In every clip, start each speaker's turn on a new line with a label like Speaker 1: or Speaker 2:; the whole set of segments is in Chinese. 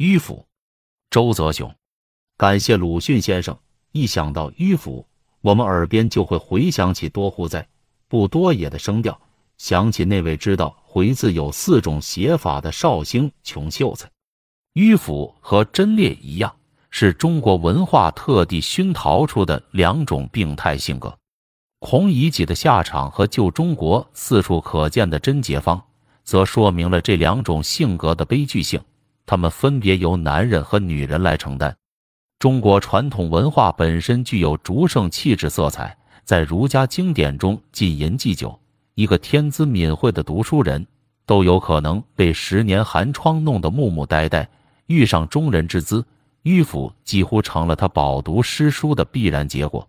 Speaker 1: 迂腐，周泽雄。感谢鲁迅先生。一想到迂腐，我们耳边就会回想起多乎哉、不多也的声调，想起那位知道回字有四种写法的绍兴穷秀才。迂腐和贞烈一样，是中国文化特地熏陶出的两种病态性格。孔乙己的下场和旧中国四处可见的贞洁方，则说明了这两种性格的悲剧性。他们分别由男人和女人来承担。中国传统文化本身具有竹圣气质色彩，在儒家经典中禁淫忌酒，一个天资敏慧的读书人都有可能被十年寒窗弄得木木呆呆。遇上中人之姿，迂腐几乎成了他饱读诗书的必然结果。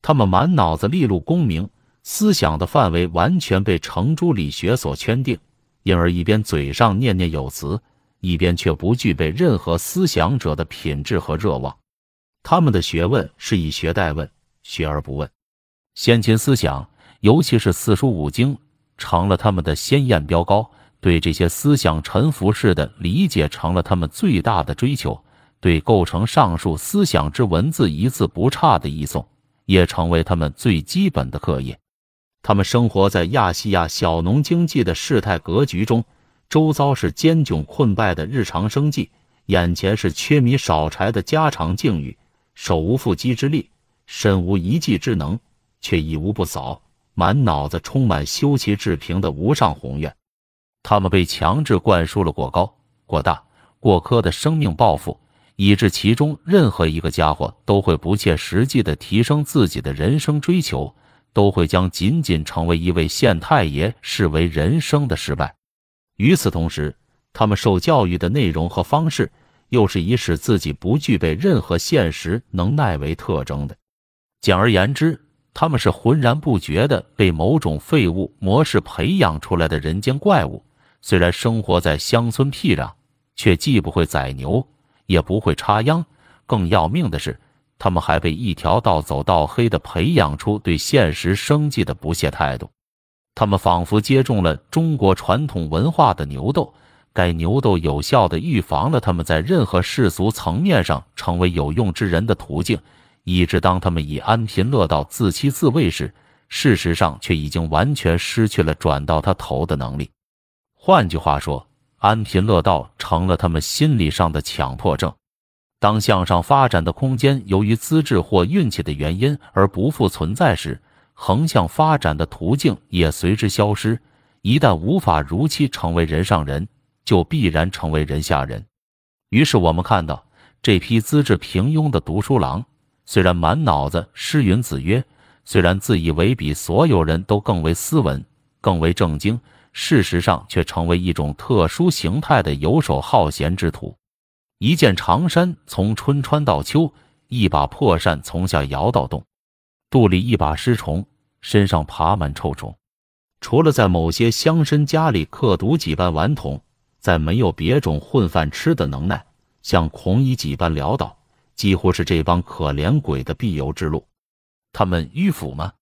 Speaker 1: 他们满脑子利禄功名，思想的范围完全被程朱理学所圈定，因而一边嘴上念念有词，一边却不具备任何思想者的品质和热望。他们的学问是以学代问，学而不问。先秦思想，尤其是四书五经，成了他们的鲜艳标高。对这些思想沉浮式的理解，成了他们最大的追求；对构成上述思想之文字一字不差的译诵，也成为他们最基本的课业。他们生活在亚细亚小农经济的事态格局中，周遭是艰窘困败的日常生计，眼前是缺米少柴的家常境遇，手无缚鸡之力，身无一技之能，却一无不扫，满脑子充满修齐治平的无上宏愿。他们被强制灌输了过高、过大、过苛的生命抱负，以致其中任何一个家伙都会不切实际的提升自己的人生追求，都会将仅仅成为一位县太爷视为人生的失败。与此同时，他们受教育的内容和方式，又是以使自己不具备任何现实能耐为特征的。简而言之，他们是浑然不觉的被某种废物模式培养出来的人间怪物。虽然生活在乡村僻壤，却既不会宰牛，也不会插秧。更要命的是，他们还被一条道走到黑的培养出对现实生计的不屑态度。他们仿佛接种了中国传统文化的牛痘，该牛痘有效的预防了他们在任何世俗层面上成为有用之人的途径，以致当他们以安贫乐道自欺自慰时，事实上却已经完全失去了转到他头的能力。换句话说，安贫乐道成了他们心理上的强迫症。当向上发展的空间由于资质或运气的原因而不复存在时，横向发展的途径也随之消失。一旦无法如期成为人上人，就必然成为人下人。于是我们看到这批资质平庸的读书郎，虽然满脑子诗云子曰，虽然自以为比所有人都更为斯文、更为正经。事实上，却成为一种特殊形态的游手好闲之徒。一件长衫从春穿到秋，一把破扇从下摇到冬，肚里一把尸虫，身上爬满臭虫。除了在某些乡绅家里刻读几班顽童，再没有别种混饭吃的能耐。像孔乙己般潦倒，几乎是这帮可怜鬼的必由之路。他们迂腐吗？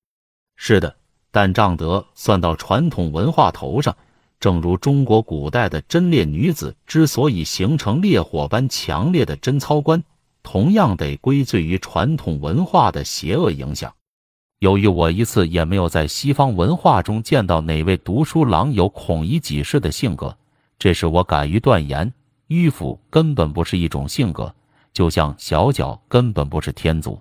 Speaker 1: 是的。但仗德算到传统文化头上，正如中国古代的贞烈女子之所以形成烈火般强烈的贞操观，同样得归罪于传统文化的邪恶影响。由于我一次也没有在西方文化中见到哪位读书郎有孔乙己式的性格，这使我敢于断言，迂腐根本不是一种性格，就像小脚根本不是天足。